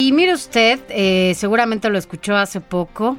Y mire usted, eh, seguramente lo escuchó hace poco.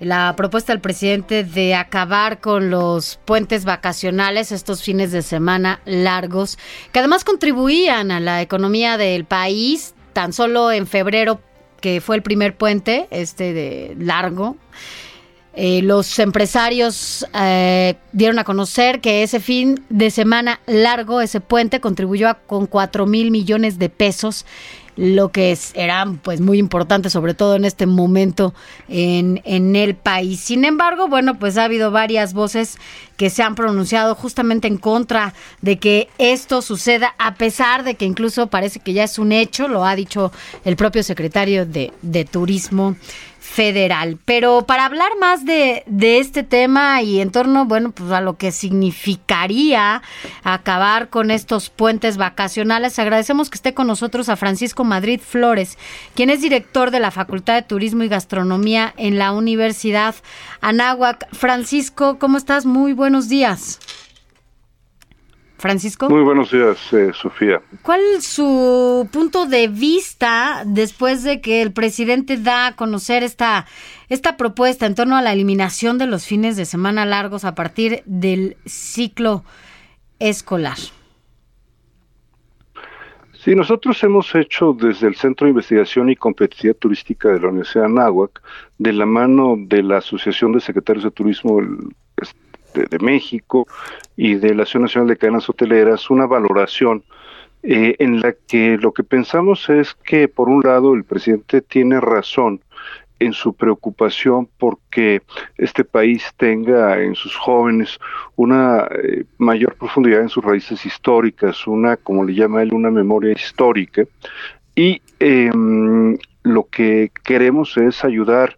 La propuesta del presidente de acabar con los puentes vacacionales, estos fines de semana largos, que además contribuían a la economía del país, tan solo en febrero, que fue el primer puente, este de largo, eh, los empresarios eh, dieron a conocer que ese fin de semana largo, ese puente, contribuyó a, con 4 mil millones de pesos lo que es, era pues muy importante, sobre todo en este momento en, en el país. Sin embargo, bueno, pues ha habido varias voces que se han pronunciado justamente en contra de que esto suceda, a pesar de que incluso parece que ya es un hecho, lo ha dicho el propio secretario de, de Turismo federal. Pero para hablar más de, de, este tema y en torno, bueno, pues a lo que significaría acabar con estos puentes vacacionales, agradecemos que esté con nosotros a Francisco Madrid Flores, quien es director de la Facultad de Turismo y Gastronomía en la Universidad Anáhuac. Francisco, ¿cómo estás? Muy buenos días. Francisco. Muy buenos días, eh, Sofía. ¿Cuál es su punto de vista después de que el presidente da a conocer esta, esta propuesta en torno a la eliminación de los fines de semana largos a partir del ciclo escolar? Sí, nosotros hemos hecho desde el Centro de Investigación y Competitividad Turística de la Universidad de Anáhuac, de la mano de la Asociación de Secretarios de Turismo de, México y de la Asociación Nacional de Cadenas Hoteleras una valoración eh, en la que lo que pensamos es que, por un lado, el presidente tiene razón en su preocupación porque este país tenga en sus jóvenes una eh, mayor profundidad en sus raíces históricas, una, como le llama él, una memoria histórica. Y em, lo que queremos es ayudar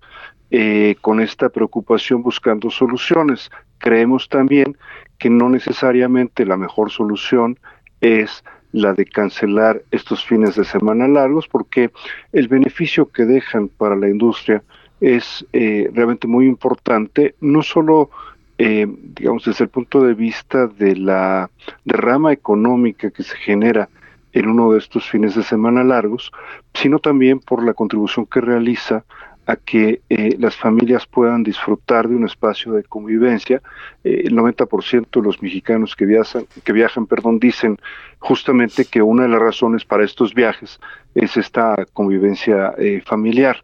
eh, con esta preocupación buscando soluciones creemos también que no necesariamente la mejor solución es la de cancelar estos fines de semana largos, porque el beneficio que dejan para la industria es eh, realmente muy importante, no solo, eh, digamos, desde el punto de vista de la derrama económica que se genera en uno de estos fines de semana largos, sino también por la contribución que realiza a que eh, las familias puedan disfrutar de un espacio de convivencia. Eh, el 90% de los mexicanos que viajan, que viajan perdón, dicen justamente que una de las razones para estos viajes es esta convivencia eh, familiar.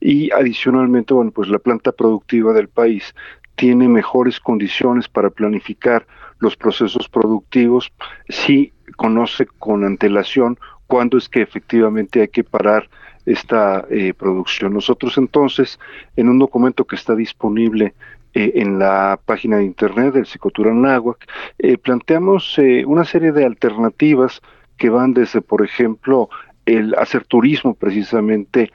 Y adicionalmente, bueno, pues la planta productiva del país tiene mejores condiciones para planificar los procesos productivos si conoce con antelación cuándo es que efectivamente hay que parar esta eh, producción. Nosotros entonces, en un documento que está disponible eh, en la página de internet del Psicotura Náhuac, eh, planteamos una serie de alternativas que van desde, por ejemplo, el hacer turismo precisamente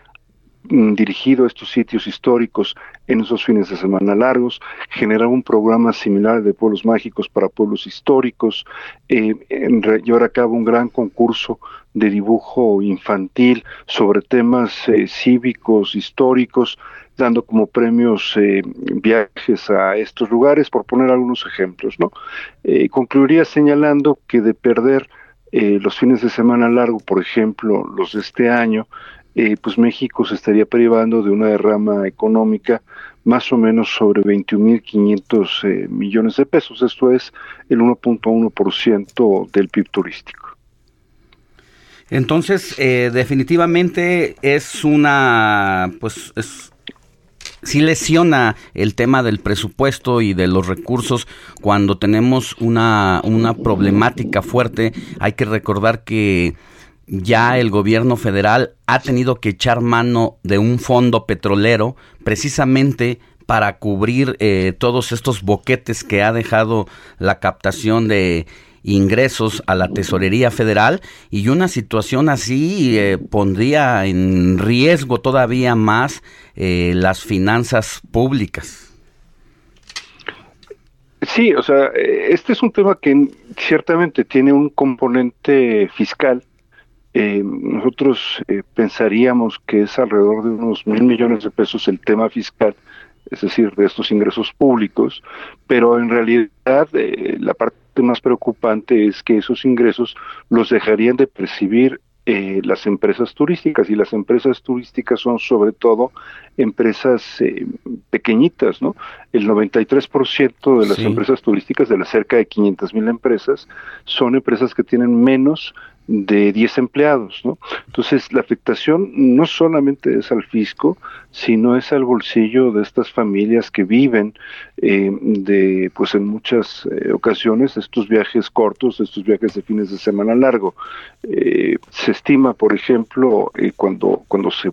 dirigido a estos sitios históricos en esos fines de semana largos, generar un programa similar de pueblos mágicos para pueblos históricos, eh, llevar a cabo un gran concurso de dibujo infantil sobre temas eh, cívicos, históricos, dando como premios eh, viajes a estos lugares, por poner algunos ejemplos. ¿no? concluiría señalando que de perder los fines de semana largo, por ejemplo, los de este año, eh, pues México se estaría privando de una derrama económica más o menos sobre 21.500 eh, millones de pesos. Esto es el 1.1% del PIB turístico. Entonces, eh, definitivamente es una, pues, es, sí lesiona el tema del presupuesto y de los recursos cuando tenemos una, una problemática fuerte. Hay que recordar que ya el gobierno federal ha tenido que echar mano de un fondo petrolero precisamente para cubrir eh, todos estos boquetes que ha dejado la captación de ingresos a la tesorería federal y una situación así eh, pondría en riesgo todavía más eh, las finanzas públicas. Sí, o sea, este es un tema que ciertamente tiene un componente fiscal. Eh, nosotros pensaríamos que es alrededor de unos mil millones de pesos el tema fiscal, es decir, de estos ingresos públicos, pero en realidad la parte más preocupante es que esos ingresos los dejarían de percibir eh, las empresas turísticas y las empresas turísticas son sobre todo empresas eh, pequeñitas, ¿no? El 93% de las empresas turísticas, de las cerca de 500 mil empresas, son empresas que tienen menos de 10 empleados, ¿no? Entonces, la afectación no solamente es al fisco, sino es al bolsillo de estas familias que viven eh, de, pues en muchas eh, ocasiones, estos viajes cortos, estos viajes de fines de semana largo. Eh, se estima, por ejemplo, cuando, cuando se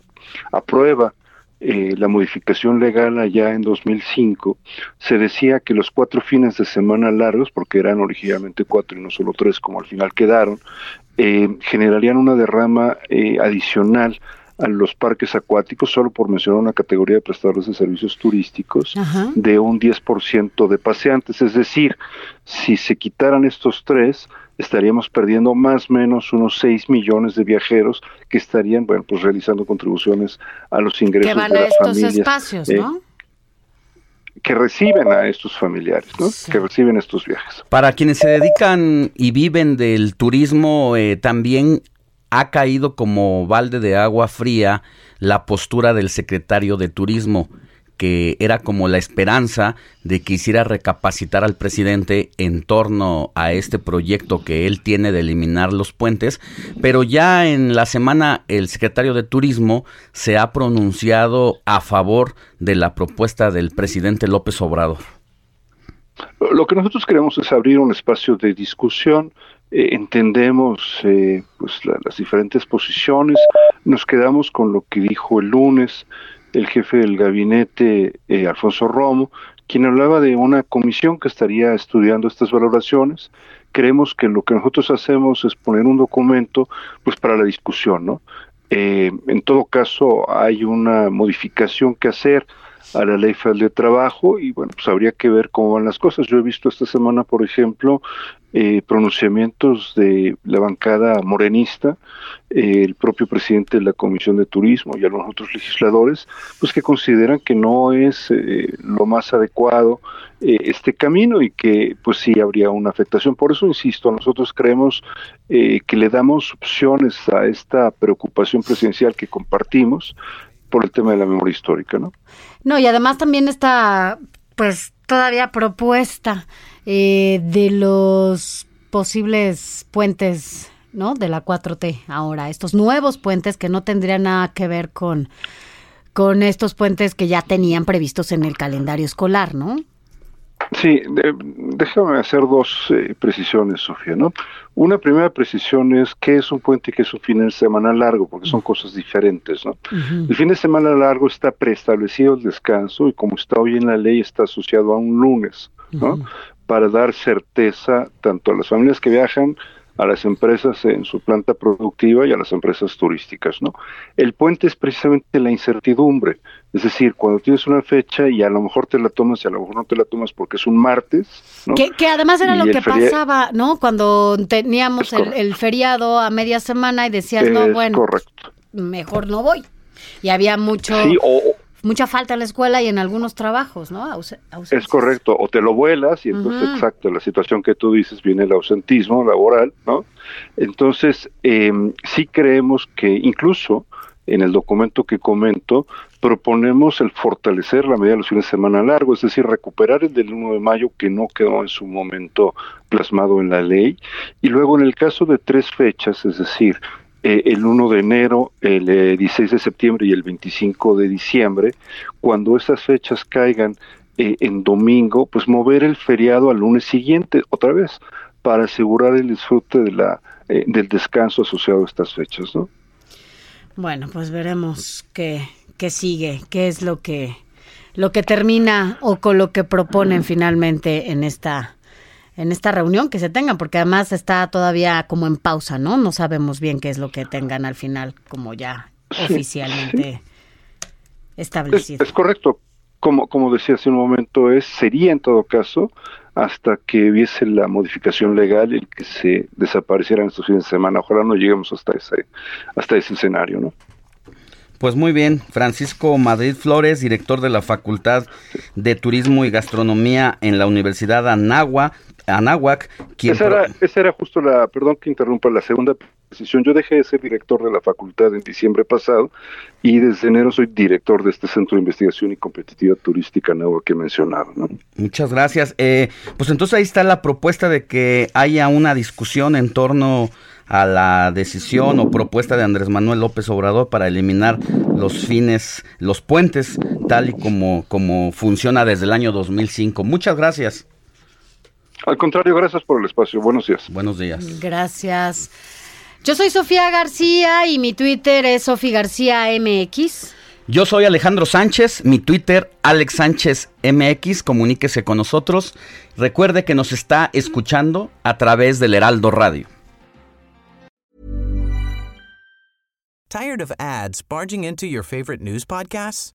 aprueba la modificación legal allá en 2005, se decía que los cuatro fines de semana largos, porque eran originalmente cuatro y no solo tres como al final quedaron, eh, generarían una derrama eh, adicional a los parques acuáticos, solo por mencionar una categoría de prestadores de servicios turísticos, de un 10% de paseantes. Es decir, si se quitaran estos tres, estaríamos perdiendo más o menos unos 6 millones de viajeros que estarían, bueno, pues realizando contribuciones a los ingresos que van de a las estos familias. espacios, eh, ¿no? que reciben a estos familiares, ¿no? que reciben estos viajes. Para quienes se dedican y viven del turismo, eh, también ha caído como balde de agua fría la postura del secretario de Turismo que era como la esperanza de que hiciera recapacitar al presidente en torno a este proyecto que él tiene de eliminar los puentes, pero ya en la semana el secretario de Turismo se ha pronunciado a favor de la propuesta del presidente López Obrador. Lo que nosotros queremos es abrir un espacio de discusión, eh, entendemos eh, pues las diferentes posiciones, nos quedamos con lo que dijo el lunes el jefe del gabinete, eh, Alfonso Romo, quien hablaba de una comisión que estaría estudiando estas valoraciones. Creemos que lo que nosotros hacemos es poner un documento pues para la discusión, ¿no? Eh, en todo caso, hay una modificación que hacer a la ley federal de trabajo y bueno, pues habría que ver cómo van las cosas. Yo he visto esta semana, por ejemplo, eh, pronunciamientos de la bancada morenista, eh, el propio presidente de la Comisión de Turismo y algunos otros legisladores, pues que consideran que no es eh, lo más adecuado este camino y que pues sí habría una afectación. Por eso insisto, nosotros creemos que le damos opciones a esta preocupación presidencial que compartimos por el tema de la memoria histórica, ¿no? No, y además también está, pues, todavía propuesta eh, de los posibles puentes, ¿no? De la 4T ahora, estos nuevos puentes que no tendrían nada que ver con, con estos puentes que ya tenían previstos en el calendario escolar, ¿no? Sí, déjame hacer dos eh, precisiones, Sofía, ¿no? Una primera precisión es qué es un puente y qué es un fin de semana largo, porque son cosas diferentes, ¿no? El fin de semana largo está preestablecido el descanso y como está hoy en la ley está asociado a un lunes, ¿no? Para dar certeza tanto a las familias que viajan a las empresas en su planta productiva y a las empresas turísticas, ¿no? El puente es precisamente la incertidumbre, es decir, cuando tienes una fecha y a lo mejor te la tomas y a lo mejor no te la tomas porque es un martes, ¿no? Que, además era lo que pasaba, ¿no? Cuando teníamos el, feriado a media semana y decías, no, bueno, correcto. mejor no voy. Y había mucho... Sí, o, mucha falta en la escuela y en algunos trabajos, ¿no? es correcto, o te lo vuelas y entonces, exacto, la situación que tú dices viene el ausentismo laboral, ¿no? Entonces, eh, sí creemos que incluso en el documento que comento, proponemos el fortalecer la medida de los fines de semana largo, es decir, recuperar el del 1 de mayo que no quedó en su momento plasmado en la ley, y luego en el caso de tres fechas, es decir, eh, el 1 de enero, el 16 eh, de septiembre y el 25 de diciembre, cuando esas fechas caigan eh, en domingo, pues mover el feriado al lunes siguiente otra vez para asegurar el disfrute de la, del descanso asociado a estas fechas, ¿no? Bueno, pues veremos qué, qué sigue, qué es lo que, lo que termina o con lo que proponen finalmente en esta en esta reunión que se tengan, porque además está todavía como en pausa, ¿no? No sabemos bien qué es lo que tengan al final, como ya oficialmente establecido. Es, correcto. Como, como decía hace un momento, es sería en todo caso hasta que hubiese la modificación legal el que se desaparecieran estos fines de semana. Ojalá no lleguemos hasta ese, hasta ese escenario, ¿no? Pues muy bien, Francisco Madrid Flores, director de la Facultad de Turismo y Gastronomía en la Universidad Anáhuac. Anáhuac esa, era, esa era justo la, perdón que interrumpa, la segunda decisión. Yo dejé de ser director de la facultad en diciembre pasado y desde enero soy director de este Centro de Investigación y Competitividad Turística nuevo que he mencionado. Muchas gracias. Eh, pues entonces ahí está la propuesta de que haya una discusión en torno a la decisión o propuesta de Andrés Manuel López Obrador para eliminar los fines, los puentes, tal y como, como funciona desde el año 2005. Muchas gracias. Al contrario, gracias por el espacio. Buenos días. Buenos días. Gracias. Yo soy Sofía García y mi Twitter es Sofía García MX. Yo soy Alejandro Sánchez, mi Twitter Alex Sánchez MX, comuníquese con nosotros. Recuerde que nos está escuchando a través del Heraldo Radio. Tired of ads barging into your favorite news podcasts?